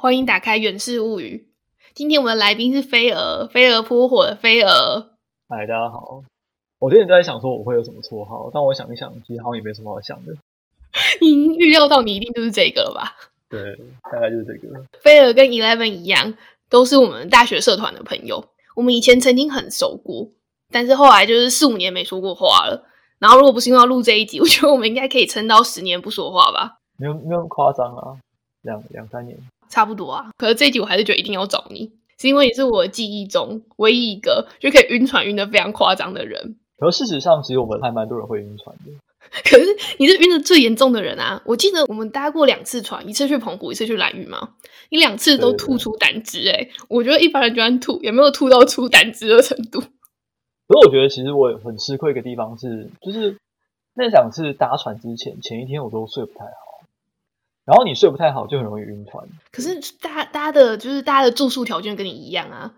欢迎打开《远视物语》。今天我们的来宾是飞蛾，飞蛾扑火的飞蛾。嗨，大家好。我之前在想说我会有什么绰号，但我想一想，其实好像也没什么好想的。你预料到你一定就是这个了吧？对，大概就是这个。飞蛾跟 Eleven 一样，都是我们大学社团的朋友。我们以前曾经很熟过，但是后来就是四五年没说过话了。然后如果不是因为要录这一集，我觉得我们应该可以撑到十年不说话吧？没有，没有夸张啊，两两三年差不多啊。可是这一集我还是觉得一定要找你，是因为你是我记忆中唯一一个就可以晕船晕的非常夸张的人。可是事实上，其实我们还蛮多人会晕船的。可是你是晕的最严重的人啊！我记得我们搭过两次船，一次去澎湖，一次去蓝屿嘛。你两次都吐出胆汁，哎，我觉得一般人就算吐，也没有吐到出胆汁的程度。可是我觉得其实我很吃亏一个地方是，就是那两次搭船之前，前一天我都睡不太好。然后你睡不太好，就很容易晕船。可是大大家的，就是大家的住宿条件跟你一样啊，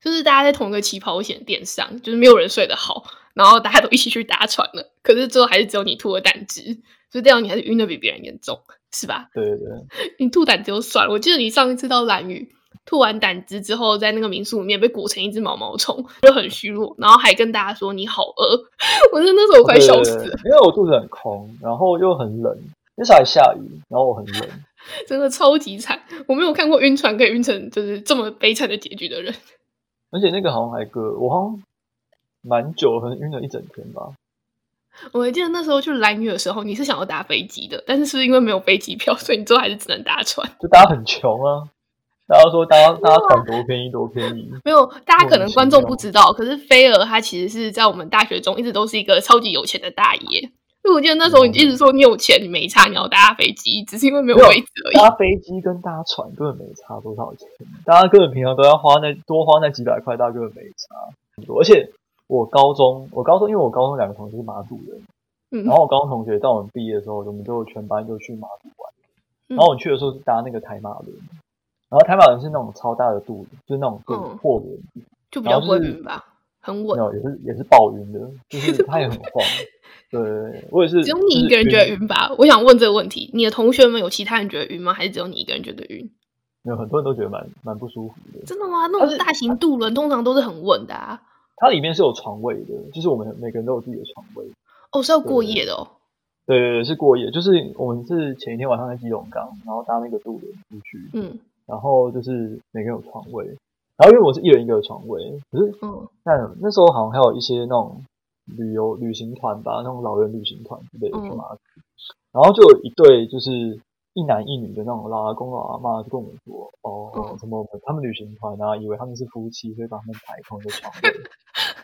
就是大家在同一个起跑线垫上，就是没有人睡得好。然后大家都一起去搭船了，可是最后还是只有你吐了胆汁，所以这样你还是晕的比别人严重，是吧？对对对，你吐胆汁就算了。我记得你上一次到蓝屿吐完胆汁之后，在那个民宿里面被裹成一只毛毛虫，就很虚弱，然后还跟大家说你好饿，我真的那时候我快笑死了，因为我肚子很空，然后又很冷，那时候还下雨，然后我很冷，真的超级惨。我没有看过晕船可以晕成就是这么悲惨的结局的人，而且那个好像还个我好像。蛮久，可能晕了一整天吧。我还记得那时候去蓝屿的时候，你是想要搭飞机的，但是是不是因为没有飞机票，所以你最后还是只能搭船？就大家很穷啊，大家说搭搭船多便宜多便宜。没有，大家可能观众不知道，可是飞儿他其实是在我们大学中一直都是一个超级有钱的大爷。因为我记得那时候你一直说你有钱，你没差，你要搭飞机，只是因为没有位置而已。搭飞机跟搭船根本没差多少钱，大家根本平常都要花那多花那几百块，大家根本没差很多。而且。我高中，我高中，因为我高中两个同学是马祖人，嗯，然后我高中同学到我们毕业的时候，我们就全班就去马祖玩，然后我去的时候是搭那个台马轮，然后台马轮是那种超大的渡轮，就是那种货轮，就比较会晕吧，很稳，也是也是暴晕的，就是 他也很晃，对我也是，只有你一个人觉得晕吧？我想问这个问题，你的同学们有其他人觉得晕吗？还是只有你一个人觉得晕？有很多人都觉得蛮蛮不舒服的，真的吗？那种大型渡轮通常都是很稳的啊。它里面是有床位的，就是我们每个人都有自己的床位。哦，是要过夜的哦。对对对，是过夜。就是我们是前一天晚上在基隆港，然后搭那个渡轮出去。嗯。然后就是每个人有床位，然后因为我是一人一个床位，可是嗯，那那时候好像还有一些那种旅游旅行团吧，那种老人旅行团之类的去马祖，然后就有一对就是。一男一女的那种老阿公老阿妈就跟我们说：“哦，什么他们旅行团啊，以为他们是夫妻，所以把他们排同一个床位，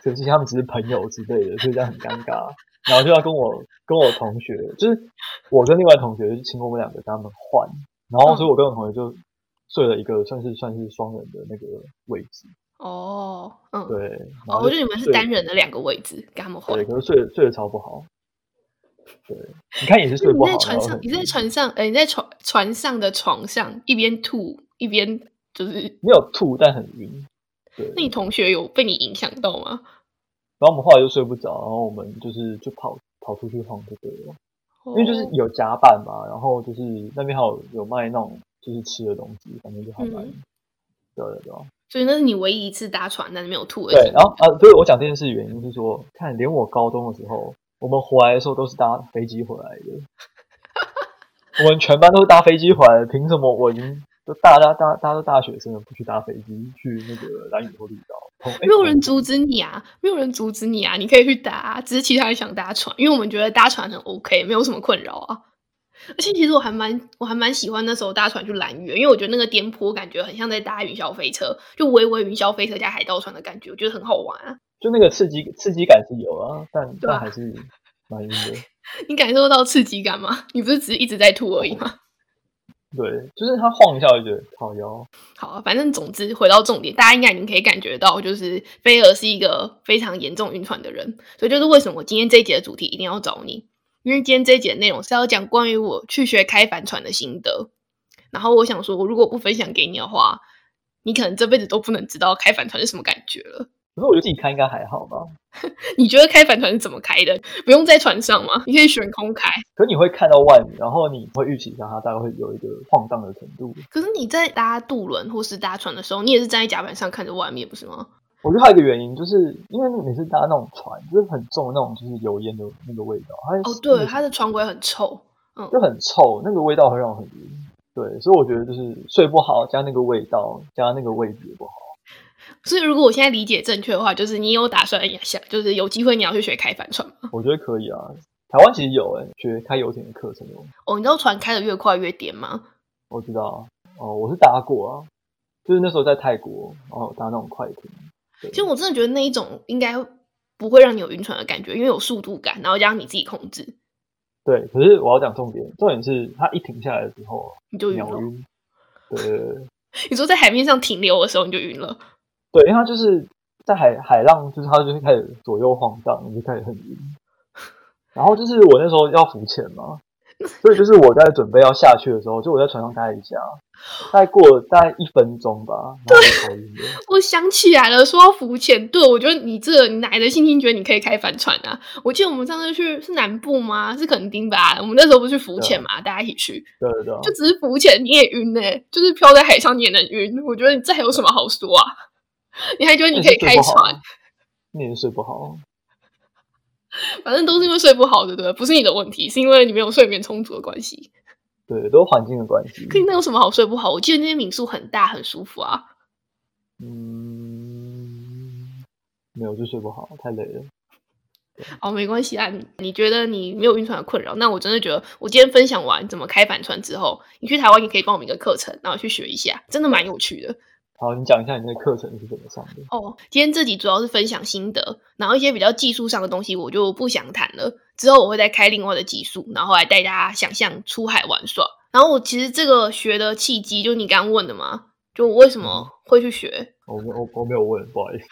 可是他们只是朋友之类的，所以这样很尴尬。然后就要跟我跟我同学，就是我跟另外同学，就请我们两个跟他们换。然后所以我跟我同学就睡了一个算是算是双人的那个位置。哦，嗯，对。哦，我觉得你们是单人的两个位置，给他们换。对，可是睡睡得超不好。”对，你看也是睡不好。你在船上，你在船上，哎，你在船船上的床上一边吐一边就是没有吐，但很晕。对，那你同学有被你影响到吗？然后我们后来就睡不着，然后我们就是就跑跑出去晃就对了，因为就是有甲板嘛，然后就是那边还有有卖那种就是吃的东西，反正就好玩。对对对。所以那是你唯一一次搭船，但是没有吐。对，然后啊，所以我讲这件事的原因是说，看连我高中的时候。我们回来的时候都是搭飞机回来的，我们全班都是搭飞机回来的。凭什么我已经都大家大大家都大学生了，不去搭飞机去那个蓝屿或绿岛？没有人阻止你啊，没有人阻止你啊，你可以去搭，只是其他人想搭船，因为我们觉得搭船很 OK，没有什么困扰啊。而且其实我还蛮我还蛮喜欢那时候搭船去蓝屿，因为我觉得那个颠簸感觉很像在搭云霄飞车，就微微云霄飞车加海盗船的感觉，我觉得很好玩啊。就那个刺激刺激感是有啊，但但还是蛮晕的。你感受到刺激感吗？你不是只是一直在吐而已吗？对，就是它晃一下就觉得好腰。好，反正总之回到重点，大家应该已经可以感觉到，就是菲儿是一个非常严重晕船的人。所以就是为什么我今天这一节的主题一定要找你，因为今天这一节内容是要讲关于我去学开帆船的心得。然后我想说，我如果不分享给你的话，你可能这辈子都不能知道开帆船是什么感觉了。可是我觉得自己开应该还好吧？你觉得开帆船是怎么开的？不用在船上吗？你可以悬空开。可你会看到外面，然后你会预期一下它大概会有一个晃荡的程度。可是你在搭渡轮或是搭船的时候，你也是站在甲板上看着外面，不是吗？我觉得还有一个原因，就是因为每次搭那种船，就是很重的那种，就是油烟的那个味道。它哦，对，它的船尾很臭，嗯，就很臭，那个味道会让我很晕。对，所以我觉得就是睡不好，加那个味道，加那个位置也不好。所以如果我现在理解正确的话，就是你有打算想，就是有机会你要去学开帆船吗？我觉得可以啊，台湾其实有哎，学开游艇的课程有。哦，你知道船开的越快越颠吗？我知道，哦，我是搭过啊，就是那时候在泰国，哦，搭那种快艇。其实我真的觉得那一种应该不会让你有晕船的感觉，因为有速度感，然后加上你自己控制。对，可是我要讲重点，重点是它一停下来的时候，你就秒晕。对，你说在海面上停留的时候你就晕了。对，因为它就是在海海浪，就是它就是开始左右晃荡，你就开始很晕。然后就是我那时候要浮潜嘛。所以就是我在准备要下去的时候，就我在船上待一下，大概过大概一分钟吧。对，我想起来了，说要浮潜。对，我觉得你这哪来的信心，觉得你可以开帆船啊？我记得我们上次去是南部吗？是垦丁吧？我们那时候不是去浮潜嘛？大家一起去。对对对。就只是浮潜，你也晕呢？就是漂在海上你也能晕？我觉得你这还有什么好说啊？你还觉得你可以开船？你也睡不好。反正都是因为睡不好，对不对？不是你的问题，是因为你没有睡眠充足的关系。对，都是环境的关系。可那有什么好睡不好？我记得那些民宿很大，很舒服啊。嗯，没有，就睡不好，太累了。哦，没关系啊。你觉得你没有晕船的困扰？那我真的觉得，我今天分享完怎么开帆船之后，你去台湾也可以报名一个课程，然后去学一下，真的蛮有趣的。好，你讲一下你的课程是怎么上的？哦，今天这集主要是分享心得，然后一些比较技术上的东西我就不想谈了。之后我会再开另外的技术，然后来带大家想象出海玩耍。然后我其实这个学的契机，就你刚刚问的嘛，就我为什么会去学？我我我没有问，不好意思。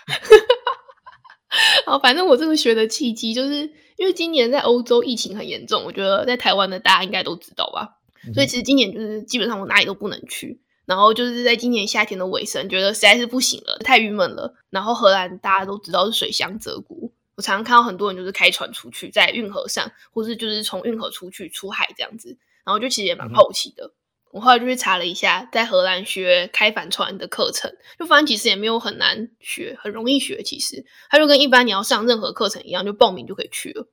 好，反正我这个学的契机，就是因为今年在欧洲疫情很严重，我觉得在台湾的大家应该都知道吧。所以其实今年就是基本上我哪里都不能去。然后就是在今年夏天的尾声，觉得实在是不行了，太郁闷了。然后荷兰大家都知道是水乡泽国，我常常看到很多人就是开船出去，在运河上，或是就是从运河出去出海这样子。然后就其实也蛮好奇的。我后来就去查了一下，在荷兰学开帆船的课程，就发现其实也没有很难学，很容易学。其实它就跟一般你要上任何课程一样，就报名就可以去了。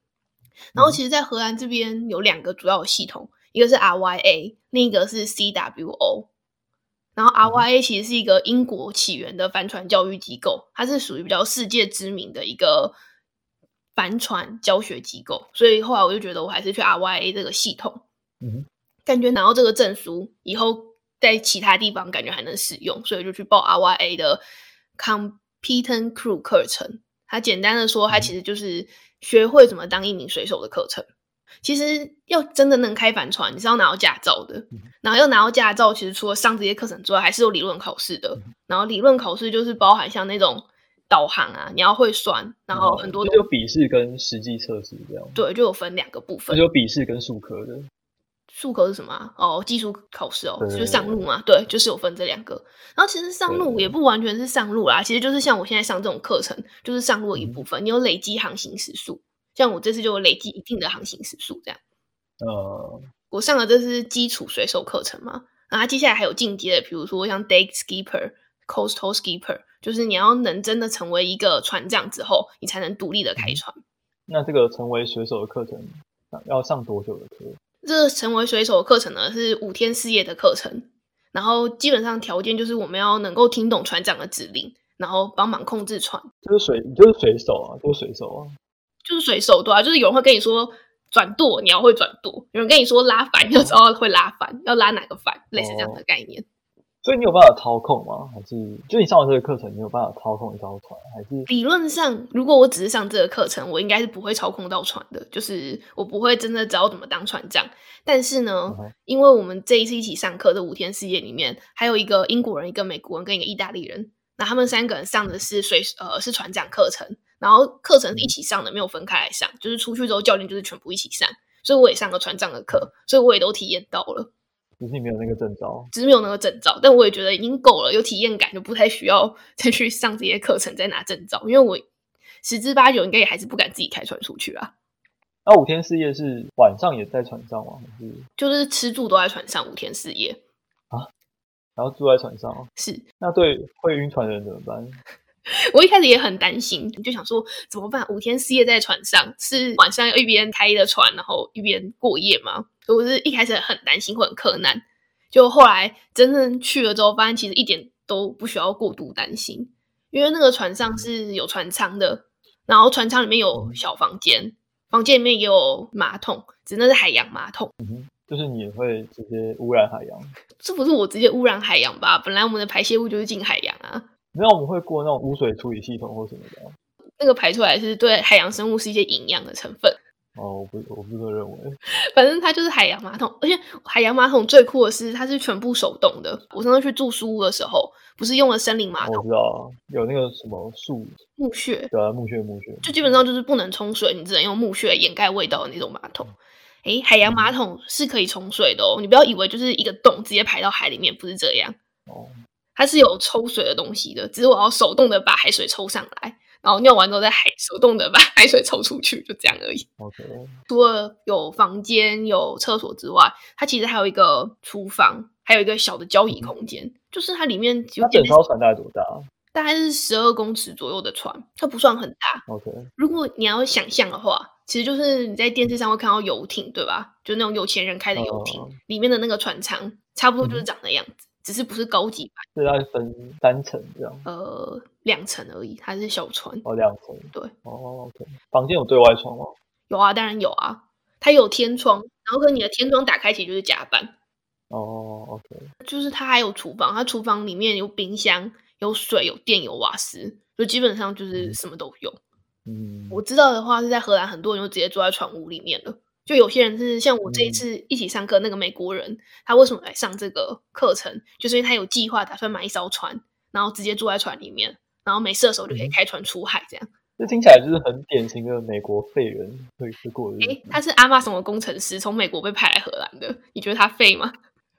然后其实，在荷兰这边有两个主要的系统，一个是 RYA，另一个是 CWO。然后 RYA 其实是一个英国起源的帆船教育机构，它是属于比较世界知名的一个帆船教学机构，所以后来我就觉得我还是去 RYA 这个系统，嗯，感觉拿到这个证书以后，在其他地方感觉还能使用，所以就去报 RYA 的 Competent Crew 课程。它简单的说，它其实就是学会怎么当一名水手的课程。其实要真的能开帆船，你是要拿到驾照的。然后要拿到驾照，其实除了上这些课程之外，还是有理论考试的。然后理论考试就是包含像那种导航啊，你要会算，然后很多就笔试跟实际测试这样。对，就有分两个部分，就有笔试跟数科的。术科是什么？哦，技术考试哦，就上路嘛。对，就是有分这两个。然后其实上路也不完全是上路啦，其实就是像我现在上这种课程，就是上路的一部分。你有累积航行时速。像我这次就累积一定的航行时速，这样。呃，我上了这是基础水手课程嘛，然后接下来还有进阶的，比如说像 Deck Skipper、Coastal Skipper，就是你要能真的成为一个船长之后，你才能独立的开船。那这个成为水手的课程要上多久的课？这个成为水手的课程呢是五天四夜的课程，然后基本上条件就是我们要能够听懂船长的指令，然后帮忙控制船。就是水，你就是水手啊，就是水手啊。就是水手对啊，就是有人会跟你说转舵，你要会转舵；有人跟你说拉帆，你要知道会拉帆，要拉哪个帆，类似这样的概念。所以你有办法操控吗？还是就你上完这个课程，你有办法操控一艘船？还是理论上，如果我只是上这个课程，我应该是不会操控到船的，就是我不会真的知道怎么当船长。但是呢，因为我们这一次一起上课的五天四夜里面，还有一个英国人、一个美国人跟一个意大利人，那他们三个人上的是水呃是船长课程。然后课程是一起上的，没有分开来上，就是出去之后教练就是全部一起上，所以我也上个船长的课，所以我也都体验到了。只是你没有那个证照，只是没有那个证照，但我也觉得已经够了，有体验感就不太需要 再去上这些课程再拿证照，因为我十之八九应该也还是不敢自己开船出去啊。那五天四夜是晚上也在船上吗？还是就是吃住都在船上五天四夜啊？然后住在船上是那对会晕船的人怎么办？我一开始也很担心，就想说怎么办？五天四夜在船上，是晚上一边开着船，然后一边过夜吗？我是一开始很担心，会很困难。就后来真正去了之后，发现其实一点都不需要过度担心，因为那个船上是有船舱的，然后船舱里面有小房间。房间里面也有马桶，只那是海洋马桶。嗯，就是你也会直接污染海洋？这不是我直接污染海洋吧？本来我们的排泄物就是进海洋啊。没有，我们会过那种污水处理系统或什么的。那个排出来是对海洋生物是一些营养的成分。哦，我不，我不这么认为。反正它就是海洋马桶，而且海洋马桶最酷的是它是全部手动的。我上次去住书屋的时候。不是用了森林马桶，我知道有那个什么树木屑，对啊，木屑木屑，就基本上就是不能冲水，你只能用木屑掩盖味道的那种马桶。哎，海洋马桶是可以冲水的哦，你不要以为就是一个洞直接排到海里面，不是这样哦，它是有抽水的东西的，只是我要手动的把海水抽上来，然后尿完之后再海手动的把海水抽出去，就这样而已。OK，除了有房间有厕所之外，它其实还有一个厨房，还有一个小的交易空间。就是它里面有整艘船大概多大？大概是十二公尺左右的船，它不算很大。OK，如果你要想象的话，其实就是你在电视上会看到游艇，对吧？就那种有钱人开的游艇，里面的那个船舱差不多就是长那样子，只是不是高级版。是要分三层这样？呃，两层而已，它是小船。哦，两层。对。哦，OK。房间有对外窗吗？有啊，当然有啊。它有天窗，然后跟你的天窗打开，其实就是甲板。哦，OK，就是它还有厨房，它厨房里面有冰箱、有水、有电、有瓦斯，就基本上就是什么都有。嗯，我知道的话是在荷兰，很多人就直接住在船屋里面了。就有些人是像我这一次一起上课那个美国人，他为什么来上这个课程？就是因为他有计划打算买一艘船，然后直接住在船里面，然后没事的时候就可以开船出海，这样。这听起来就是很典型的美国废人会过的。哎，他是阿玛什么工程师，从美国被派来荷兰的，你觉得他废吗？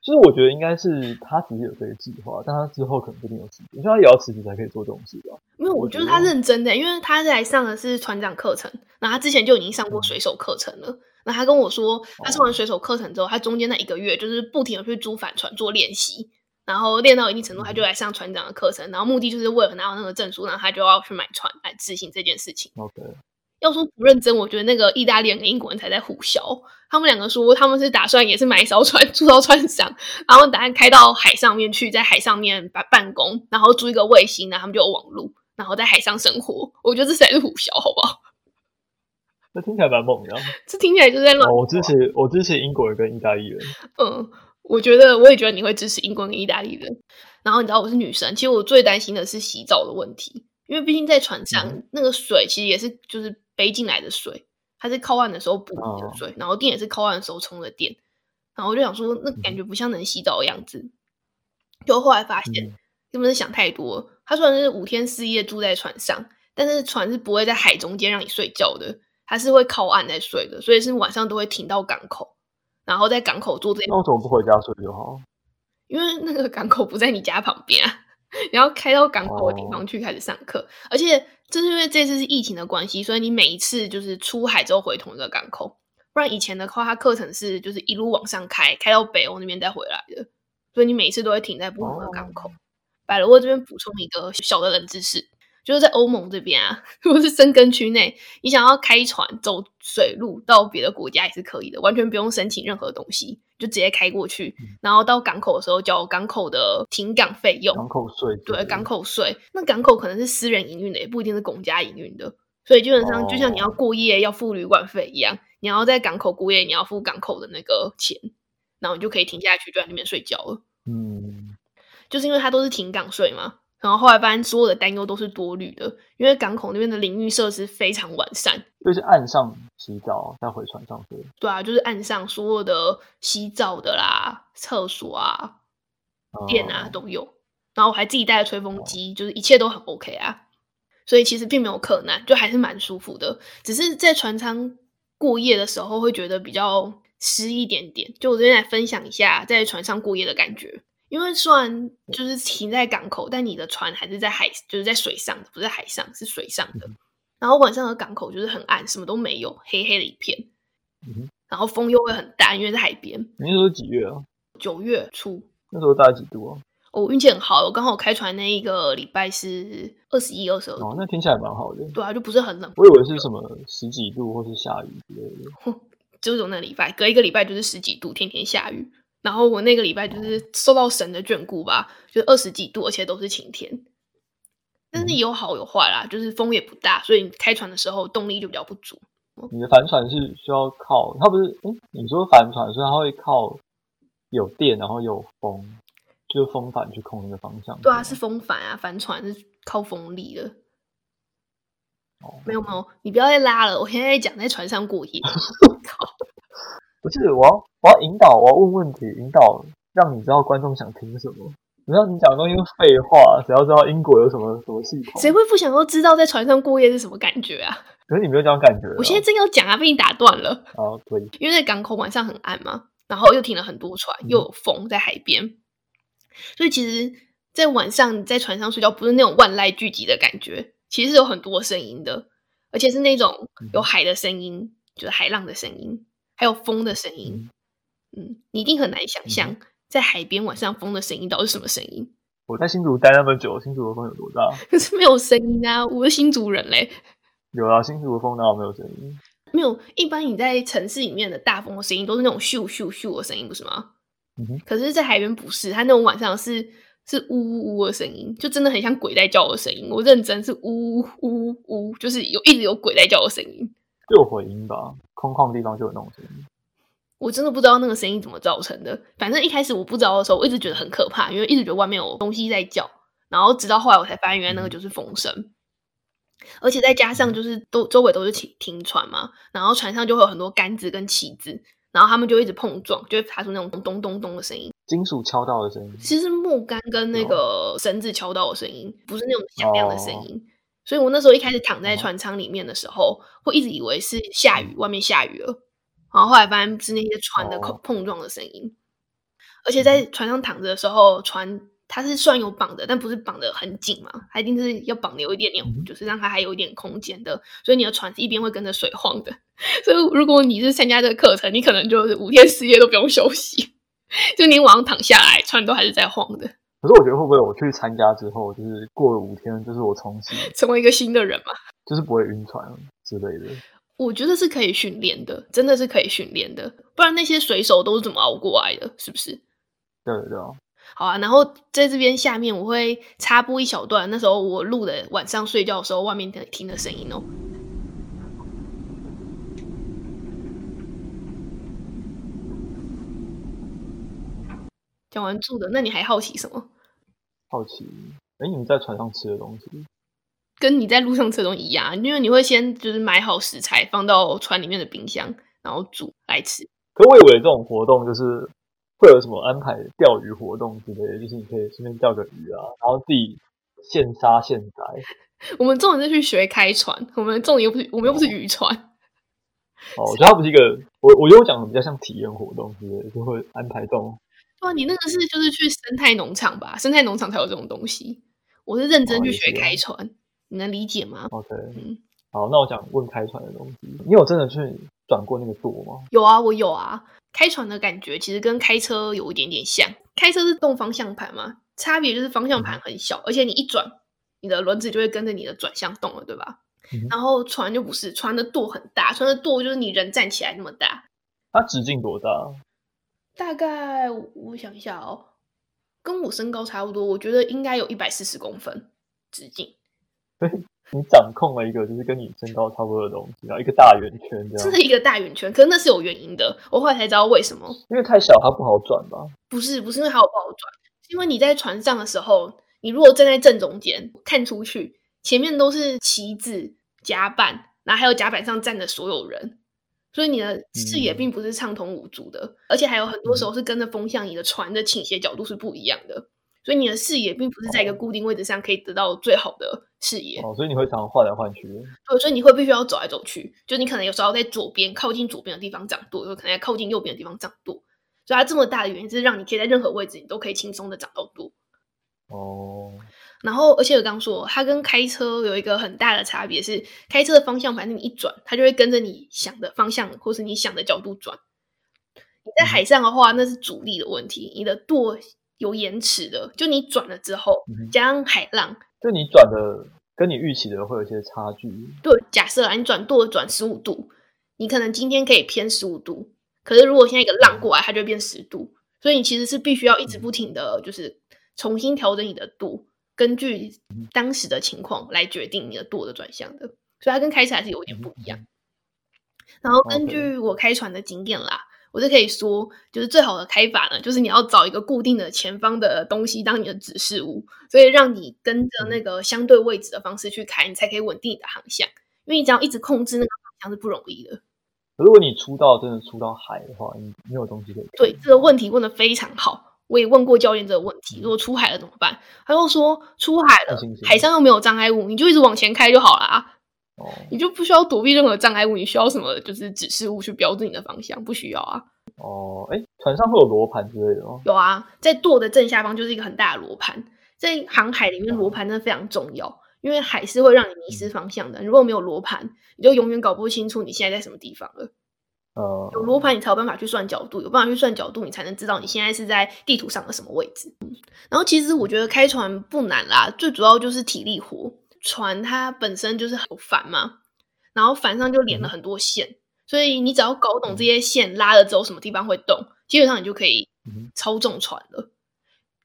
其实我觉得应该是他其实有这个计划，但他之后可能不一定有时间，因为他也要辞职才可以做这种事吧。没有，我觉得他认真的，因为他在上的是船长课程，那他之前就已经上过水手课程了。那他跟我说，他上完水手课程之后，他中间那一个月就是不停的去租帆船做练习，然后练到一定程度，他就来上船长的课程，然后目的就是为了拿到那个证书，然后他就要去买船来执行这件事情。OK。要说不认真，我觉得那个意大利人跟英国人才在胡笑。他们两个说他们是打算也是买一艘船住到船上，然后打算开到海上面去，在海上面办办公，然后租一个卫星，然后他们就有网络，然后在海上生活。我觉得这才是虎啸，好不好？这听起来蛮猛的。这听起来就在乱。我支持，我支持英国人跟意大利人。嗯，我觉得我也觉得你会支持英国跟意大利人。然后你知道我是女生，其实我最担心的是洗澡的问题，因为毕竟在船上那个水其实也是就是。背进来的水，它是靠岸的时候补的水，然后电也是靠岸的时候充的电，然后我就想说，那感觉不像能洗澡的样子。就后来发现，根本是想太多。他虽然是五天四夜住在船上，但是船是不会在海中间让你睡觉的，它是会靠岸在睡的，所以是晚上都会停到港口，然后在港口做这。那为什么不回家睡就好？因为那个港口不在你家旁边啊。然后开到港口的地方去开始上课，而且这是因为这次是疫情的关系，所以你每一次就是出海之后回同一个港口，不然以前的话，它课程是就是一路往上开，开到北欧那边再回来的，所以你每一次都会停在不同的港口。百乐沃这边补充一个小的冷知识。就是在欧盟这边啊，如果是深根区内，你想要开船走水路到别的国家也是可以的，完全不用申请任何东西，就直接开过去，然后到港口的时候交港口的停港费用，港口税，对，港口税。那港口可能是私人营运的，也不一定是公家营运的，所以基本上就像你要过夜要付旅馆费一样，你要在港口过夜，你要付港口的那个钱，然后你就可以停下去就在那边睡觉了。嗯，就是因为它都是停港税嘛。然后后来发现所有的担忧都是多虑的，因为港口那边的淋浴设施非常完善，就是岸上洗澡再回船上睡。对啊，就是岸上所有的洗澡的啦、厕所啊、电啊都有。然后我还自己带了吹风机，就是一切都很 OK 啊。所以其实并没有困难，就还是蛮舒服的。只是在船舱过夜的时候会觉得比较湿一点点。就我这边来分享一下在船上过夜的感觉。因为虽然就是停在港口，但你的船还是在海，就是在水上的，不是海上，是水上的。然后晚上的港口就是很暗，什么都没有，黑黑的一片。然后风又会很大，因为在海边。那时候几月啊？九月初。那时候大概几度啊？我运气很好，我刚好开船那一个礼拜是二十一、二十二。哦，那听起来蛮好的。对啊，就不是很冷。我以为是什么十几度或是下雨之类的。就是那礼拜，隔一个礼拜就是十几度，天天下雨。然后我那个礼拜就是受到神的眷顾吧，就二十几度，而且都是晴天。但是有好有坏啦，就是风也不大，所以你开船的时候动力就比较不足。你的帆船是需要靠，它不是？哎，你说帆船，所以它会靠有电，然后有风，就是风帆去控那个方向。对啊，是风帆啊，帆船是靠风力的。哦，没有没有，你不要再拉了，我现在讲在船上过夜。靠！不是我要我要引导，我要问问题，引导让你知道观众想听什么。你知道你讲的东西是废话，只要知道英国有什么什么系统，谁会不想要知道在船上过夜是什么感觉啊？可是你没有这样感觉。我现在正要讲啊，被你打断了。哦，可以。因为在港口晚上很暗嘛，然后又停了很多船，又有风在海边，所以其实，在晚上在船上睡觉不是那种万籁俱寂的感觉，其实是有很多声音的，而且是那种有海的声音，就是海浪的声音。还有风的声音，嗯，你一定很难想象，在海边晚上风的声音到底是什么声音。我在新竹待那么久，新竹的风有多大？可是没有声音啊！我是新竹人嘞。有啊，新竹的风哪有没有声音？没有，一般你在城市里面的大风的声音都是那种咻咻咻的声音，不是吗？嗯哼。可是，在海边不是，它那种晚上是是呜呜呜的声音，就真的很像鬼在叫的声音。我认真是呜呜呜，就是有一直有鬼在叫的声音。就有回音吧，空旷地方就有那种声音。我真的不知道那个声音怎么造成的。反正一开始我不知道的时候，我一直觉得很可怕，因为一直觉得外面有东西在叫。然后直到后来我才发现，原来那个就是风声。而且再加上就是都周围都是停停船嘛，然后船上就会有很多杆子跟旗子，然后他们就一直碰撞，就会发出那种咚咚咚的声音，金属敲到的声音。其实木杆跟那个绳子敲到的声音，不是那种响亮的声音。所以我那时候一开始躺在船舱里面的时候，会一直以为是下雨，外面下雨了。然后后来发现是那些船的碰碰撞的声音。而且在船上躺着的时候，船它是算有绑的，但不是绑的很紧嘛，它一定是要绑的有一点点，就是让它还有一点空间的。所以你的船是一边会跟着水晃的。所以如果你是参加这个课程，你可能就是五天四夜都不用休息，就你晚上躺下来，船都还是在晃的。可是我觉得会不会我去参加之后，就是过了五天，就是我重新 成为一个新的人嘛？就是不会晕船之类的。我觉得是可以训练的，真的是可以训练的。不然那些水手都是怎么熬过来的？是不是？对对。好啊，然后在这边下面我会插播一小段，那时候我录的晚上睡觉的时候外面听的声音哦。讲完住的，那你还好奇什么？好奇，哎，你们在船上吃的东西，跟你在路上吃的东西一样，因为你会先就是买好食材放到船里面的冰箱，然后煮来吃。可我以为这种活动就是会有什么安排钓鱼活动之类的，就是你可以顺便钓个鱼啊，然后自己现杀现宰。我们重点是去学开船，我们重点又不是我们又不是渔船。哦，我觉得它不是一个，我我觉得我讲的比较像体验活动之类的，就会安排这种。哇，你那个是就是去生态农场吧？生态农场才有这种东西。我是认真去学开船，你能理解吗？OK，嗯，好，那我想问开船的东西，你有真的去转过那个舵吗？有啊，我有啊。开船的感觉其实跟开车有一点点像，开车是动方向盘嘛，差别就是方向盘很小，而且你一转，你的轮子就会跟着你的转向动了，对吧？然后船就不是，船的舵很大，船的舵就是你人站起来那么大。它直径多大？大概我想一下哦，跟我身高差不多，我觉得应该有一百四十公分直径。对，你掌控了一个就是跟你身高差不多的东西，然后一个大圆圈这样。真的一个大圆圈，可是那是有原因的，我后来才知道为什么。因为太小，它不好转吧？不是，不是因为它不好转，因为你在船上的时候，你如果站在正中间看出去，前面都是旗子、甲板，然后还有甲板上站的所有人。所以你的视野并不是畅通无阻的，而且还有很多时候是跟着风向，你的船的倾斜角度是不一样的。所以你的视野并不是在一个固定位置上可以得到最好的视野。哦，所以你会常常换来换去。对，所以你会必须要走来走去。就你可能有时候在左边靠近左边的地方掌舵，有可能在靠近右边的地方掌舵。所以它这么大的原因是让你可以在任何位置你都可以轻松的掌到舵。哦。然后，而且我刚说，它跟开车有一个很大的差别是，开车的方向盘你一转，它就会跟着你想的方向或是你想的角度转。你在海上的话，那是阻力的问题，你的舵。有延迟的，就你转了之后，加上海浪，就你转的跟你预期的会有一些差距。对，假设啊，你转舵转十五度，你可能今天可以偏十五度，可是如果现在一个浪过来，它就会变十度，所以你其实是必须要一直不停的就是重新调整你的舵，根据当时的情况来决定你的舵的转向的，所以它跟开车还是有一点不一样。然后根据我开船的经验啦。我就可以说，就是最好的开法呢，就是你要找一个固定的前方的东西当你的指示物，所以让你跟着那个相对位置的方式去开，你才可以稳定你的航向。因为你只要一直控制那个方向是不容易的。如果你出到真的出到海的话，你没有东西可以。对这个问题问的非常好，我也问过教练这个问题。如果出海了怎么办？他又说出海了，海上又没有障碍物，你就一直往前开就好了。哦，你就不需要躲避任何障碍物，你需要什么就是指示物去标志你的方向，不需要啊。哦，哎，船上会有罗盘之类的吗？有啊，在舵的正下方就是一个很大的罗盘，在航海里面罗盘真的非常重要，因为海是会让你迷失方向的。如果没有罗盘，你就永远搞不清楚你现在在什么地方了。呃，有罗盘你才有办法去算角度，有办法去算角度，你才能知道你现在是在地图上的什么位置。然后其实我觉得开船不难啦，最主要就是体力活。船它本身就是很烦嘛，然后帆上就连了很多线，所以你只要搞懂这些线拉了之后什么地方会动，基本上你就可以操纵船了。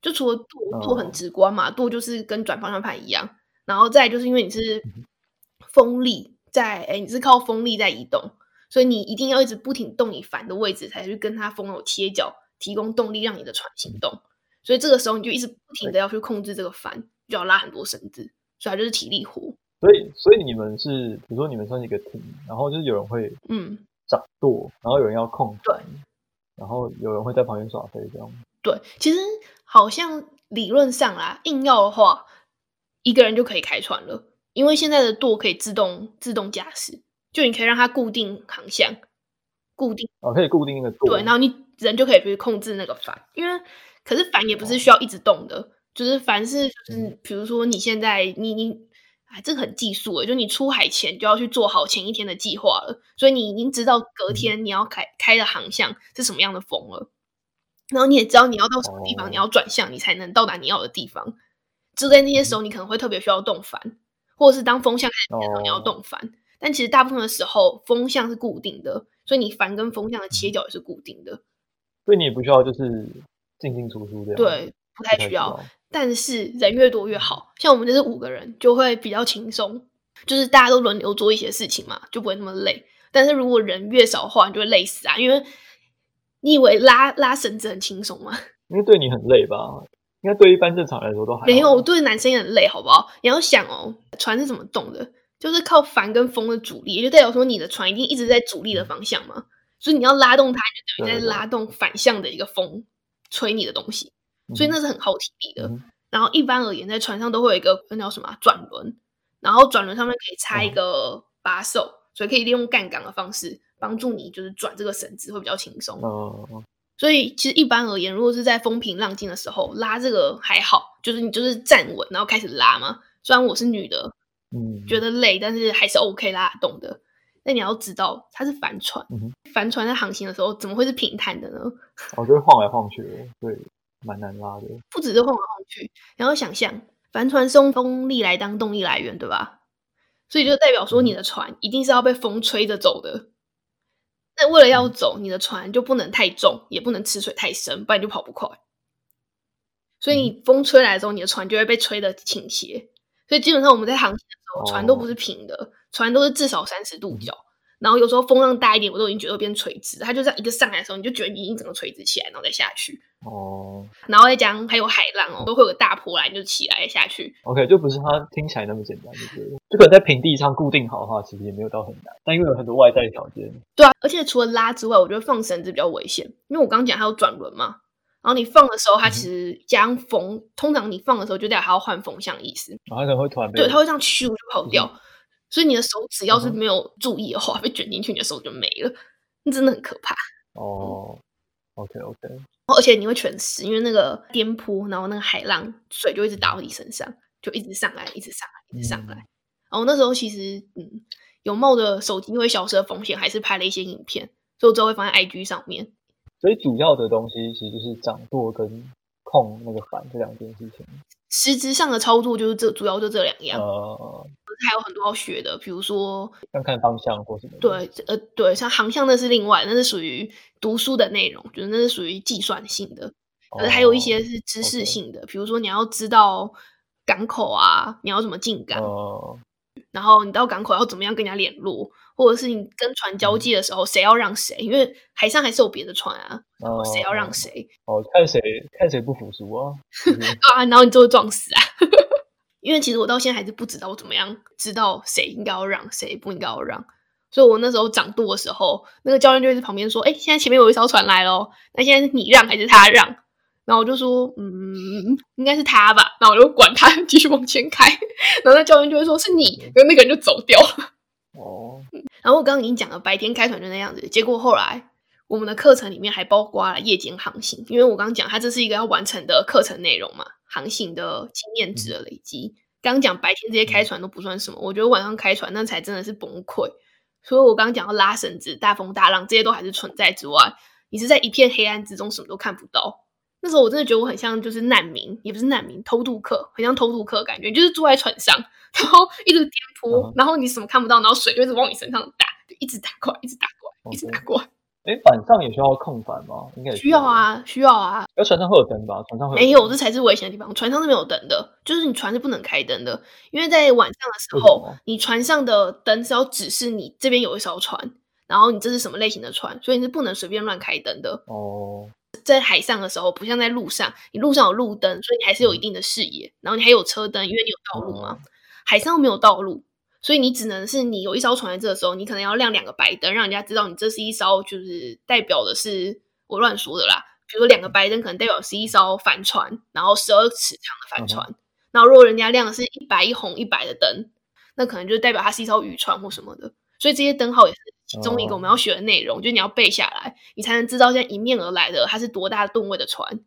就除了舵，舵很直观嘛，舵就是跟转方向盘一样，然后再就是因为你是风力在，哎，你是靠风力在移动，所以你一定要一直不停动你帆的位置，才去跟它风有切角，提供动力让你的船行动。所以这个时候你就一直不停的要去控制这个帆，就要拉很多绳子。所以它就是体力活，所以所以你们是，比如说你们算是一个 team，然后就是有人会嗯掌舵，然后有人要控对，然后有人会在旁边耍飞这样。对，其实好像理论上啦，硬要的话，一个人就可以开船了，因为现在的舵可以自动自动驾驶，就你可以让它固定航向，固定哦，可以固定那个舵，对，然后你人就可以去控制那个帆，因为可是帆也不是需要一直动的。就是凡是就是，比如说你现在你你，哎，这个很技术诶，就你出海前就要去做好前一天的计划了，所以你已经知道隔天你要开开的航向是什么样的风了，然后你也知道你要到什么地方，你要转向，你才能到达你要的地方。就在那些时候，你可能会特别需要动帆，或者是当风向开始变的你要动帆。但其实大部分的时候，风向是固定的，所以你帆跟风向的切角也是固定的，所以你也不需要就是进进出出这样。对，不太需要。但是人越多越好，像我们这是五个人，就会比较轻松，就是大家都轮流做一些事情嘛，就不会那么累。但是如果人越少的话，你就会累死啊！因为你以为拉拉绳子很轻松吗？因为对你很累吧？应该对一般正常来说都还没有，对男生也很累，好不好？你要想哦，船是怎么动的？就是靠帆跟风的阻力，也就代表说你的船一定一直在阻力的方向嘛，所以你要拉动它，就等于在拉动反向的一个风吹你的东西。所以那是很耗体力的。然后一般而言，在船上都会有一个那叫什么转轮，然后转轮上面可以插一个把手，所以可以利用杠杆的方式帮助你，就是转这个绳子会比较轻松。哦。所以其实一般而言，如果是在风平浪静的时候拉这个还好，就是你就是站稳，然后开始拉嘛。虽然我是女的，嗯，觉得累，但是还是 OK 啦，懂的。那你要知道，它是帆船，帆船在航行的时候怎么会是平坦的呢？哦，就会晃来晃去的，对。蛮难拉的，不只是晃来晃去，然后想象帆船是用风力来当动力来源，对吧？所以就代表说你的船一定是要被风吹着走的。那为了要走，你的船就不能太重，也不能吃水太深，不然就跑不快。所以你风吹来的时候，你的船就会被吹得倾斜。所以基本上我们在航行候，船都不是平的，船都是至少三十度角。然后有时候风浪大一点，我都已经觉得变垂直。它就这样一个上来的时候，你就觉得你已经整个垂直起来，然后再下去。哦。然后再讲还有海浪哦，都会有个大波澜就起来下去。OK，就不是它听起来那么简单，就对了。就可能在平地上固定好的话，其实也没有到很难。但因为有很多外在条件。对啊，而且除了拉之外，我觉得放绳子比较危险，因为我刚刚讲还有转轮嘛。然后你放的时候，它其实将风，通常你放的时候就代表它要换风向意思。然后可能会突然对，它会这样咻就跑掉。所以你的手指要是没有注意的话，被卷进去，你的手就没了。那真的很可怕。哦，OK OK。而且你会全湿，因为那个颠簸，然后那个海浪水就一直打到你身上，就一直上来，一直上来，一直上来。然后那时候其实，嗯，有冒着手机会消失的风险，还是拍了一些影片，所以我之后会放在 IG 上面。所以主要的东西其实就是掌舵跟控那个帆这两件事情。实质上的操作就是这，主要就这两样。呃，还有很多要学的，比如说看看方向或什么。对，呃，对，像航向那是另外，那是属于读书的内容，就是那是属于计算性的。可是还有一些是知识性的，比如说你要知道港口啊，你要怎么进港。然后你到港口要怎么样跟人家联络，或者是你跟船交际的时候，谁要让谁？因为海上还是有别的船啊，谁要让谁？哦，看谁看谁不服输啊！啊，然后你就会撞死啊！因为其实我到现在还是不知道怎么样知道谁应该要让，谁不应该要让。所以我那时候掌舵的时候，那个教练就在旁边说：“哎，现在前面有一艘船来喽，那现在是你让还是他让？”然后我就说，嗯，应该是他吧。然后我就管他 继续往前开。然后那教练就会说是你，然后那个人就走掉了。哦。然后我刚刚已经讲了，白天开船就那样子。结果后来我们的课程里面还包括了夜间航行，因为我刚刚讲它这是一个要完成的课程内容嘛，航行的经验值的累积。刚刚讲白天这些开船都不算什么，我觉得晚上开船那才真的是崩溃。所以我刚刚讲到拉绳子、大风大浪这些都还是存在之外，你是在一片黑暗之中，什么都看不到。那时候我真的觉得我很像就是难民，也不是难民，偷渡客，很像偷渡客感觉，就是住在船上，然后一直颠簸，然后你什么看不到，然后水就一直往你身上打，就一直打过来，一直打过来，一直打过来。哎，晚上也需要控帆吗？应该需要啊，需要啊。要船上会有灯吧？船上会没有，这才是危险的地方。船上是没有灯的，就是你船是不能开灯的，因为在晚上的时候，你船上的灯是要指示你这边有一艘船，然后你这是什么类型的船，所以你是不能随便乱开灯的。哦。在海上的时候，不像在路上，你路上有路灯，所以你还是有一定的视野。然后你还有车灯，因为你有道路嘛。海上没有道路，所以你只能是你有一艘船在这的时候，你可能要亮两个白灯，让人家知道你这是一艘，就是代表的是我乱说的啦。比如说两个白灯，可能代表是一艘帆船，然后十二尺长的帆船。然后如果人家亮的是一白一红一白的灯，那可能就代表它是一艘渔船或什么的。所以这些灯号也是。其中一个我们要学的内容，就你要背下来，你才能知道现在迎面而来的它是多大吨位的船，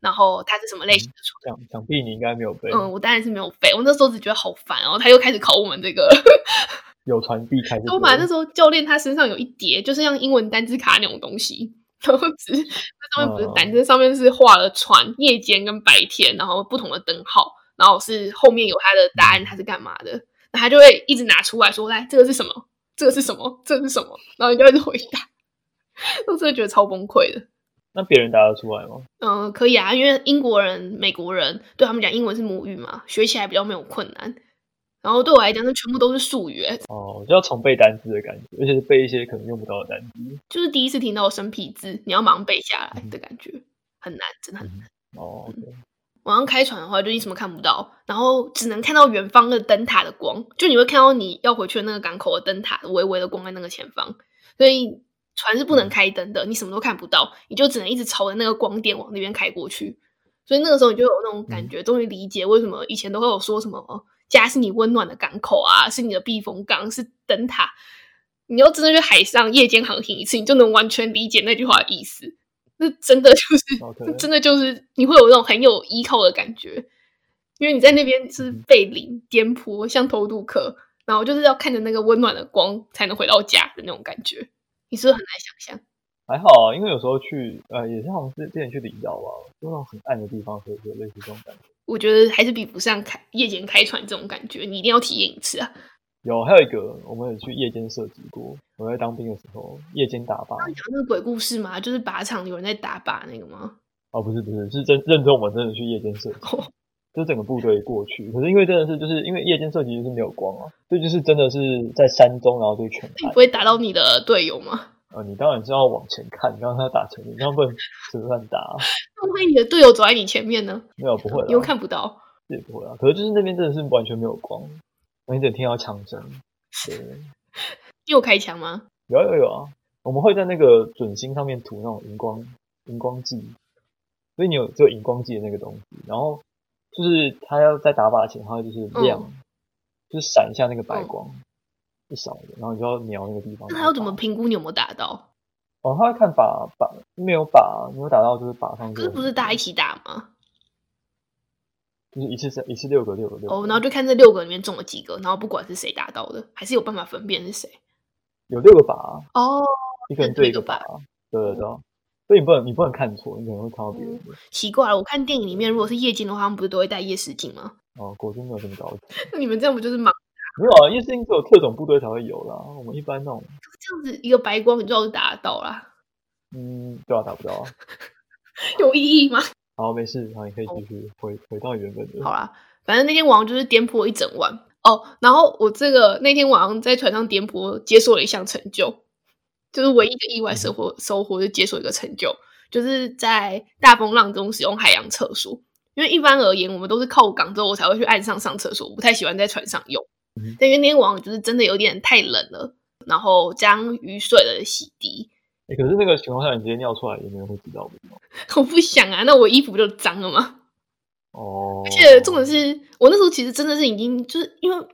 然后它是什么类型的船。想想必你应该没有背。嗯，我当然是没有背。我那时候只觉得好烦，然后他又开始考我们这个 有传必开。我把那时候教练他身上有一叠，就是像英文单字卡那种东西，然后只是那上面不是单字，上面是画了船夜间跟白天，然后不同的灯号，然后是后面有他的答案，他是干嘛的，那他就会一直拿出来说：“来，这个是什么？”这个是什么？这是什么？然后你就一直回答，我真的觉得超崩溃的。那别人答得出来吗？嗯，可以啊，因为英国人、美国人对他们讲英文是母语嘛，学起来比较没有困难。然后对我来讲，那全部都是术语。哦，就要重背单词的感觉，而且是背一些可能用不到的单词。就是第一次听到生僻字，你要马上背下来的感觉，很难，真的很难。哦。晚上开船的话，就你什么看不到，然后只能看到远方的灯塔的光，就你会看到你要回去的那个港口的灯塔微微的光在那个前方，所以船是不能开灯的，你什么都看不到，你就只能一直朝着那个光点往那边开过去。所以那个时候你就有那种感觉，终于理解为什么以前都会有说什么家是你温暖的港口啊，是你的避风港，是灯塔。你要真的去海上夜间航行一次，你就能完全理解那句话的意思。那真的就是，真的就是你会有那种很有依靠的感觉，因为你在那边是被领颠簸，像偷渡客，然后就是要看着那个温暖的光才能回到家的那种感觉，你是不是很难想象？还好啊，因为有时候去，呃，也是好像是之前去离岛吧，就那种很暗的地方，所以就类似这种感觉。我觉得还是比不上开夜间开船这种感觉，你一定要体验一次啊。有，还有一个，我们有去夜间射击过。我在当兵的时候，夜间打靶。讲那个鬼故事吗？就是靶场有人在打靶那个吗？哦，不是，不是，是真认真，我们真的去夜间射击，就整个部队过去。可是因为真的是，就是因为夜间射击就是没有光啊，所以就是真的是在山中，然后就全。你不会打到你的队友吗？呃，你当然是要往前看，让他打成，你这样不能随便打。那万一你的队友走在你前面呢？没有，不会，你又看不到。也不会啊，可是就是那边真的是完全没有光。我一整听到枪声，对，又开枪吗？有有有啊！我们会在那个准星上面涂那种荧光荧光剂，所以你有只有荧光剂的那个东西，然后就是他要在打靶前，它就是亮，就是闪一下那个白光，一闪的，然后你就要瞄那个地方。那他要怎么评估你有没有打到？哦，他会看靶靶没有靶，没有打到就是靶上。可是不是大家一起打吗？就是一次一次六个六个六哦，然后就看这六个里面中了几个，然后不管是谁打到的，还是有办法分辨是谁。有六个靶哦，一个人对一个靶，对对对，所以你不能你不能看错，你可能会看到别人的。奇怪了，我看电影里面如果是夜镜的话，他们不是都会戴夜视镜吗？哦，果真没有这么高级。那你们这样不就是盲？没有啊，夜视镜只有特种部队才会有啦，我们一般那种这样子一个白光，你就打得到啦。嗯，对啊，打不到啊。有意义吗？好，没事，好，你可以继续回回到原本的。好啦，反正那天晚上就是颠簸一整晚哦。然后我这个那天晚上在船上颠簸，接受了一项成就，就是唯一的意外收获，收获就解锁一个成就，就是在大风浪中使用海洋厕所。因为一般而言，我们都是靠港之后我才会去岸上上厕所，我不太喜欢在船上用。但因为那天晚上就是真的有点太冷了，然后将雨水的洗涤。可是那个情况下，你直接尿出来，也没人会知道的。我不想啊，那我衣服不就脏了吗？哦。而且重点是我那时候其实真的是已经就是因为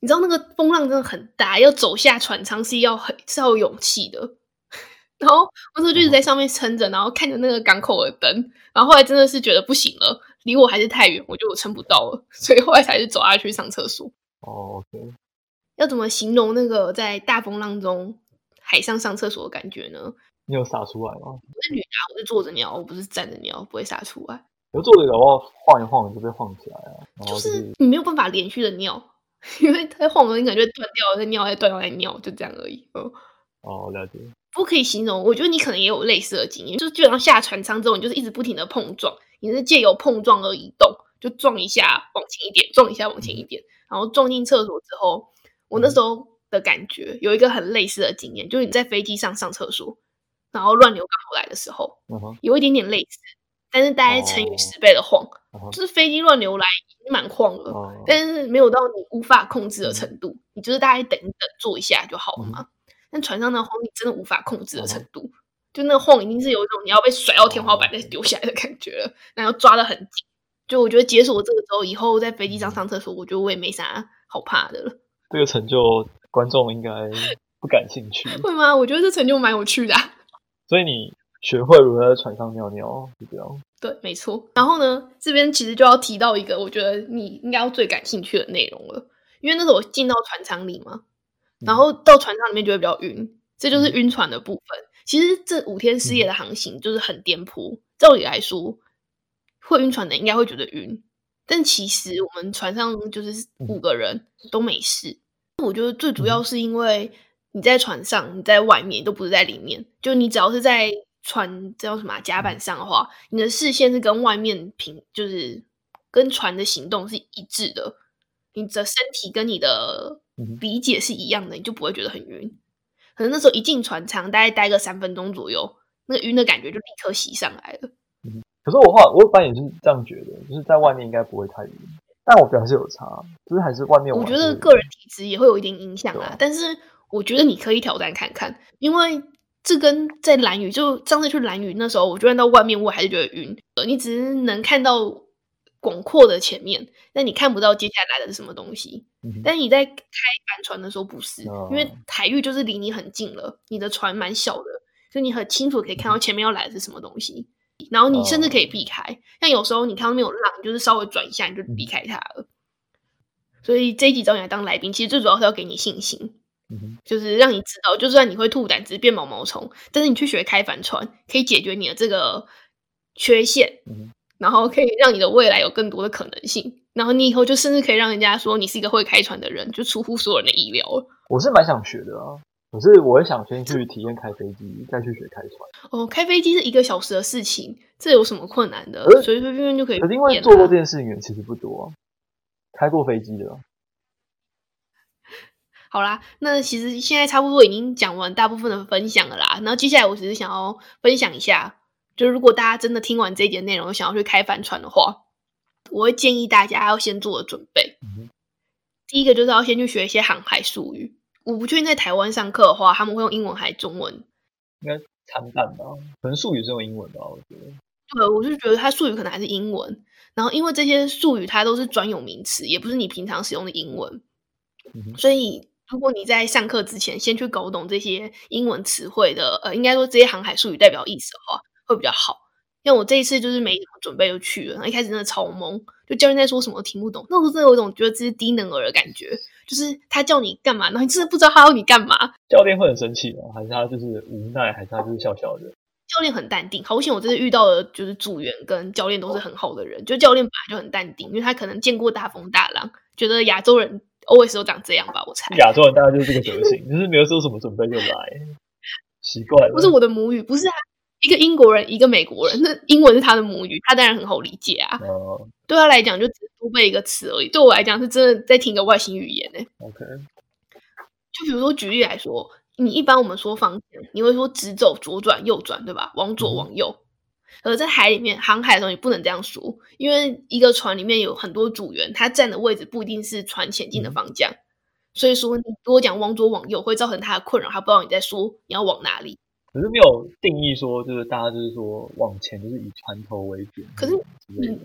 你知道那个风浪真的很大，要走下船舱是要很是要有勇气的。然后我那时候就一直在上面撑着，然后看着那个港口的灯，然后后来真的是觉得不行了，离我还是太远，我就撑不到了，所以后来才是走下去上厕所。哦，OK。要怎么形容那个在大风浪中？海上上厕所的感觉呢？你有洒出来吗？我是女的，我是坐着尿，我不是站着尿，不会洒出来。我坐着的话，晃一晃就被晃起来了。就是你没有办法连续的尿，因为它晃了，你感觉断掉，再尿，再断掉，再尿，就这样而已。哦，哦，了解。不可以形容，我觉得你可能也有类似的经验，就是基本上下船舱之后，你就是一直不停的碰撞，你是借由碰撞而移动，就撞一下往前一点，撞一下往前一点，然后撞进厕所之后，我那时候。的感觉有一个很类似的经验，就是你在飞机上上厕所，然后乱流刚好来的时候，有一点点类似，但是大概乘以十倍的晃，就是飞机乱流来已经蛮晃了，但是没有到你无法控制的程度，你就是大概等一等，坐一下就好了嘛。但船上的晃你真的无法控制的程度，就那个晃已经是有一种你要被甩到天花板再丢下来的感觉了，然后抓的很紧。就我觉得解锁这个之后，以后在飞机上上厕所，我觉得我也没啥好怕的了。这个成就。观众应该不感兴趣，会吗？我觉得这成就蛮有趣的。所以你学会如何在船上尿尿，是这样？对，没错。然后呢，这边其实就要提到一个，我觉得你应该要最感兴趣的内容了，因为那时候我进到船舱里嘛，然后到船舱里面就会比较晕，这就是晕船的部分。其实这五天四夜的航行就是很颠簸，照理来说，会晕船的应该会觉得晕，但其实我们船上就是五个人都没事。我觉得最主要是因为你在船上，你在外面都不是在里面。就你只要是在船叫什么甲板上的话，你的视线是跟外面平，就是跟船的行动是一致的。你的身体跟你的理解是一样的，你就不会觉得很晕。可能那时候一进船舱，大概待个三分钟左右，那个晕的感觉就立刻袭上来了。可是我话，我一般也是这样觉得，就是在外面应该不会太晕。但我表示有差，就是还是外面。我觉得个人体质也会有一点影响啊。但是我觉得你可以挑战看看，因为这跟在蓝雨，就上次去蓝雨那时候，我就看到外面，我还是觉得晕。你只是能看到广阔的前面，但你看不到接下来的是什么东西。但你在开帆船的时候不是，因为海域就是离你很近了，你的船蛮小的，所以你很清楚可以看到前面要来的是什么东西。然后你甚至可以避开，像有时候你看到没有浪，就是稍微转一下你就避开它了。所以这一集找你来当来宾，其实最主要是要给你信心，就是让你知道，就算你会吐胆汁变毛毛虫，但是你去学开帆船，可以解决你的这个缺陷，然后可以让你的未来有更多的可能性。然后你以后就甚至可以让人家说你是一个会开船的人，就出乎所有人的意料了。我是蛮想学的啊。可是，我也想先去体验开飞机，再去学开船。哦，开飞机是一个小时的事情，这有什么困难的？随随便便就可以。可是因为做过这件事情的人其实不多，开过飞机的。好啦，那其实现在差不多已经讲完大部分的分享了啦。然后接下来我只是想要分享一下，就是如果大家真的听完这一节内容，想要去开帆船的话，我会建议大家要先做的准备。第一个就是要先去学一些航海术语。我不确定在台湾上课的话，他们会用英文还是中文？应该参半吧，可能术语是用英文吧，我觉得。对，我就觉得它术语可能还是英文，然后因为这些术语它都是专有名词，也不是你平常使用的英文，所以如果你在上课之前先去搞懂这些英文词汇的，呃，应该说这些航海术语代表意思的话，会比较好。像我这一次就是没怎么准备就去了，然后一开始真的超懵，就教练在说什么听不懂，那时候真的有一种觉得自己低能儿的感觉，就是他叫你干嘛，然后你真的不知道他要你干嘛。教练会很生气吗？还是他就是无奈？还是他就是笑笑的？教练很淡定，好险！我这次遇到的就是组员跟教练都是很好的人，就教练本来就很淡定，因为他可能见过大风大浪，觉得亚洲人 always 都长这样吧，我猜。亚洲人大概就是这个德行，就是没有做什么准备就来，习惯了。不是我的母语，不是啊一个英国人，一个美国人，那英文是他的母语，他当然很好理解啊。对他来讲，就只多背一个词而已。对我来讲，是真的在听个外星语言呢。OK，就比如说举例来说。你一般我们说方向，你会说直走、左转、右转，对吧？往左、往右。而在海里面航海的时候，你不能这样说，因为一个船里面有很多组员，他站的位置不一定是船前进的方向。所以说，你如果讲往左、往右，会造成他的困扰，他不知道你在说你要往哪里。可是没有定义说，就是大家就是说往前就是以船头为准。可是，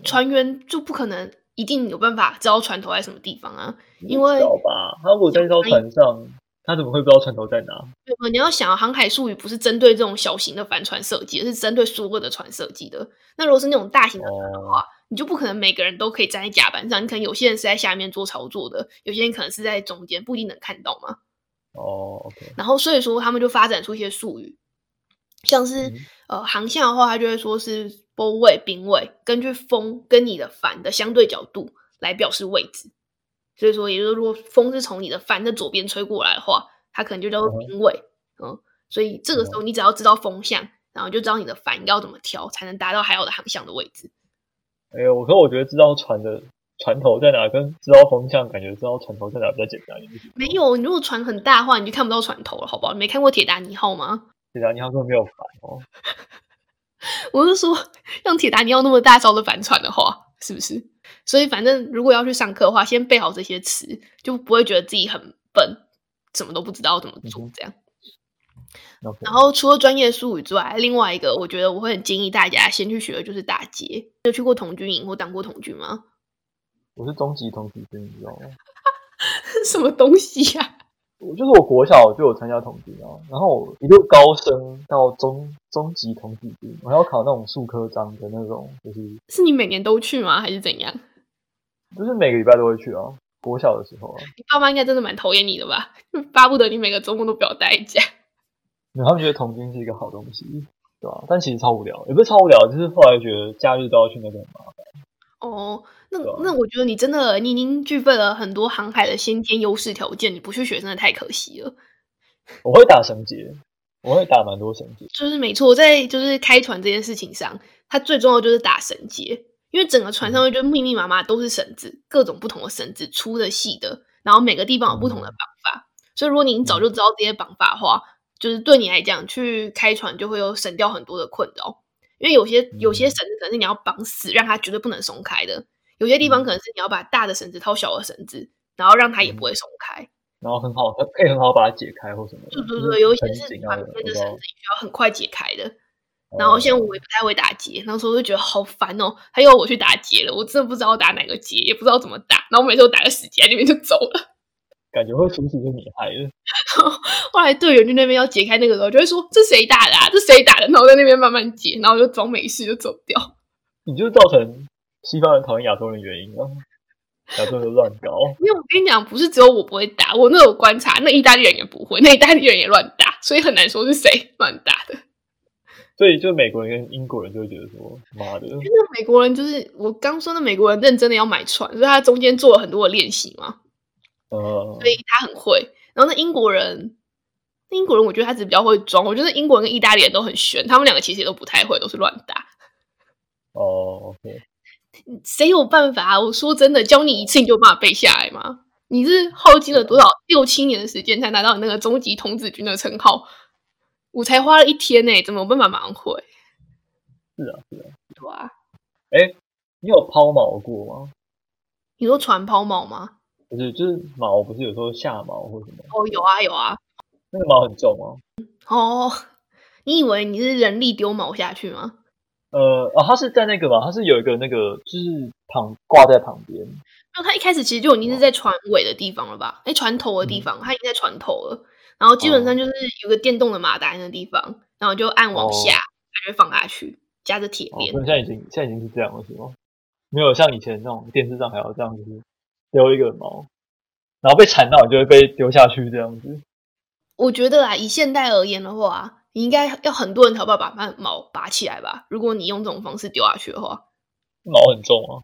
船员就不可能一定有办法知道船头在什么地方啊？因为好吧，他如果在一艘船上。他怎么会不知道船头在哪？对吧？你要想，航海术语不是针对这种小型的帆船设计，是针对所有的船设计的。那如果是那种大型的船的话，你就不可能每个人都可以站在甲板上，你可能有些人是在下面做操作的，有些人可能是在中间，不一定能看到嘛。哦，OK。然后所以说，他们就发展出一些术语，像是呃航向的话，他就会说是波位、兵位，根据风跟你的帆的相对角度来表示位置。所以说，也就是如果风是从你的帆的左边吹过来的话，它可能就叫做兵位，嗯，所以这个时候你只要知道风向，然后就知道你的帆要怎么调，才能达到还好的航向的位置。哎呦，我可我觉得知道船的船头在哪，跟知道风向，感觉知道船头在哪比较简单一点。没有，你如果船很大的话，你就看不到船头了，好不好？你没看过铁达尼号吗？铁达尼号根本没有帆哦。我是说，像铁达尼号那么大艘的帆船的话，是不是？所以，反正如果要去上课的话，先背好这些词，就不会觉得自己很笨，什么都不知道怎么做这样。然后，除了专业术语之外，另外一个我觉得我会很建议大家先去学的就是打劫。有去过童军营或当过童军吗？我是中级童军，你知道吗？什么东西呀？我就是我国小就有参加童军啊，然后一路高升到中中级统计兵，我还要考那种数科章的那种，就是是你每年都去吗？还是怎样？就是每个礼拜都会去啊。国小的时候啊，你爸妈应该真的蛮讨厌你的吧？巴不得你每个周末都不要待家。他们觉得童军是一个好东西，对吧？但其实超无聊，也不是超无聊，就是后来觉得假日都要去那边很麻烦。哦，那那我觉得你真的，你已经具备了很多航海的先天优势条件，你不去学真的太可惜了。我会打绳结，我会打蛮多绳结。就是没错，在就是开船这件事情上，它最重要就是打绳结，因为整个船上面就密密麻麻都是绳子，各种不同的绳子，粗的细的，然后每个地方有不同的绑法。所以如果你早就知道这些绑法的话，就是对你来讲去开船就会有省掉很多的困扰。因为有些有些绳子可能是你要绑死，让它绝对不能松开的；有些地方可能是你要把大的绳子套小的绳子，然后让它也不会松开。然后很好，它可以很好把它解开或什么。对对对，有一些是旁边的绳子需要很快解开的。然后现在我也不太会打结，那时候就觉得好烦哦。他要我去打结了，我真的不知道打哪个结，也不知道怎么打。然后我每次都打个死结，那边就走了。感觉会出事是你害的。后来队员去那边要解开那个时候，就会说：“这谁打的？啊？这谁打的？”然后在那边慢慢解，然后就装没事就走掉。你就造成西方人讨厌亚洲人原因啊！亚洲人乱搞。因为我跟你讲，不是只有我不会打，我那有观察，那意大利人也不会，那意大利人也乱打，所以很难说是谁乱打的。所以就美国人跟英国人就会觉得说：“妈的！”因为美国人就是我刚说的美国人认真的要买船，所以他中间做了很多的练习嘛。所以他很会，然后那英国人，英国人我觉得他只比较会装。我觉得英国人跟意大利人都很悬，他们两个其实也都不太会，都是乱打。哦，OK，谁有办法？我说真的，教你一次你就把它背下来吗？你是耗尽了多少六七年的时间才拿到你那个终极童子军的称号？我才花了一天呢，怎么有办法马上会？是啊，是啊，对啊。哎，你有抛锚过吗？你说船抛锚吗？不是，就是锚，不是有时候下锚或什么？哦，有啊，有啊。那个锚很重吗？哦，你以为你是人力丢锚下去吗？呃，哦，它是在那个嘛，它是有一个那个，就是旁挂在旁边。那它一开始其实就已经是在船尾的地方了吧？哎，船头的地方，它已经在船头了。然后基本上就是有个电动的马达那个地方，然后就按往下，它就放下去，夹着铁链。现在已经现在已经是这样了，是吗？没有像以前那种电视上还要这样子丢一个毛，然后被缠到，你就会被丢下去这样子。我觉得啊，以现代而言的话，你应该要很多人才办法把毛拔起来吧？如果你用这种方式丢下去的话，毛很重啊。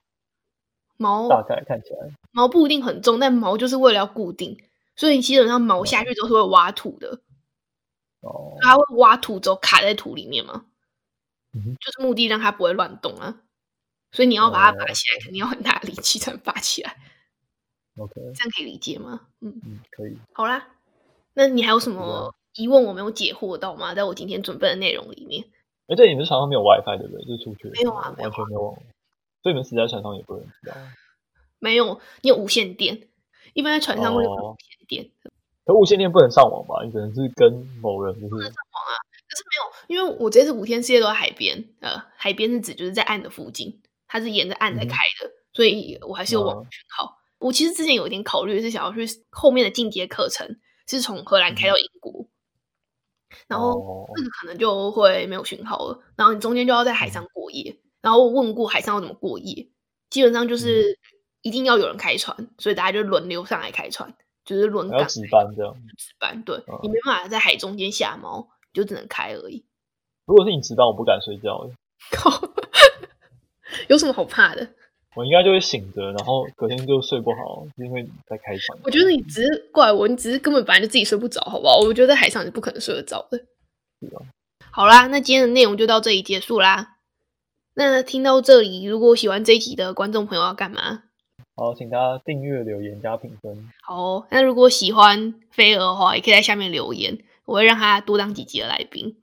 毛大概看起来毛不一定很重，但毛就是为了要固定，所以你基本上毛下去都是会挖土的。哦，它会挖土之后卡在土里面嘛？就是目的让它不会乱动啊。所以你要把它拔起来，肯定要 很大力气才能拔起来。OK，这样可以理解吗？嗯嗯，可以。好啦。那你还有什么疑问我没有解惑到吗？在我今天准备的内容里面？而且你们船上没有 WiFi 对不对？就出去没有啊，完全没有。所以你们死在船上也不能知道。没有，你有无线电。一般在船上会有无线电，可无线电不能上网吧？你可能是跟某人就是不能上网啊。可是没有，因为我这次五天四夜都在海边。呃，海边是指就是在岸的附近，它是沿着岸在开的，所以我还是有网讯号。我其实之前有一点考虑是想要去后面的进阶课程。是从荷兰开到英国，然后那个可能就会没有讯号了。然后你中间就要在海上过夜。然后问过海上要怎么过夜，基本上就是一定要有人开船，所以大家就轮流上来开船，就是轮岗值班这样。值班，对你没办法在海中间下锚，就只能开而已。如果是你值班，我不敢睡觉。靠，有什么好怕的？我应该就会醒着，然后隔天就睡不好，因为在开船。我觉得你只是怪我，你只是根本本来就自己睡不着，好不好？我觉得在海上是不可能睡得着的。好啦，那今天的内容就到这里结束啦。那听到这里，如果喜欢这一集的观众朋友要干嘛？好，请大家订阅、留言、加评分。好，那如果喜欢飞蛾的话，也可以在下面留言，我会让他多当几集的来宾。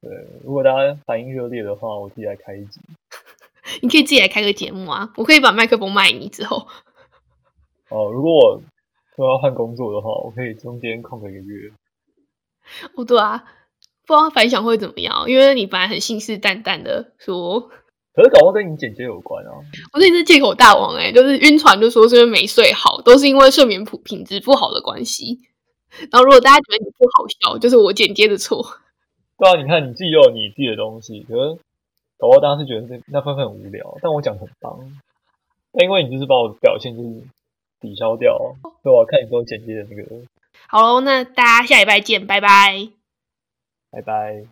对，如果大家反应热烈的话，我自己来开一集。你可以自己来开个节目啊！我可以把麦克风卖你之后。哦，如果我都要换工作的话，我可以中间空个一个月。哦，对啊，不知道反响会怎么样？因为你本来很信誓旦旦的说，可是搞不好跟你剪接有关啊。我说你是借口大王哎，就是晕船就说是因为没睡好，都是因为睡眠品品质不好的关系。然后如果大家觉得你不好笑，就是我剪接的错。对啊，你看你自己又有你自己的东西，可是。我当时觉得那那份很无聊，但我讲很棒。那因为你就是把我的表现就是抵消掉，对我看你给我剪接的那个。好喽，那大家下礼拜见，拜拜，拜拜。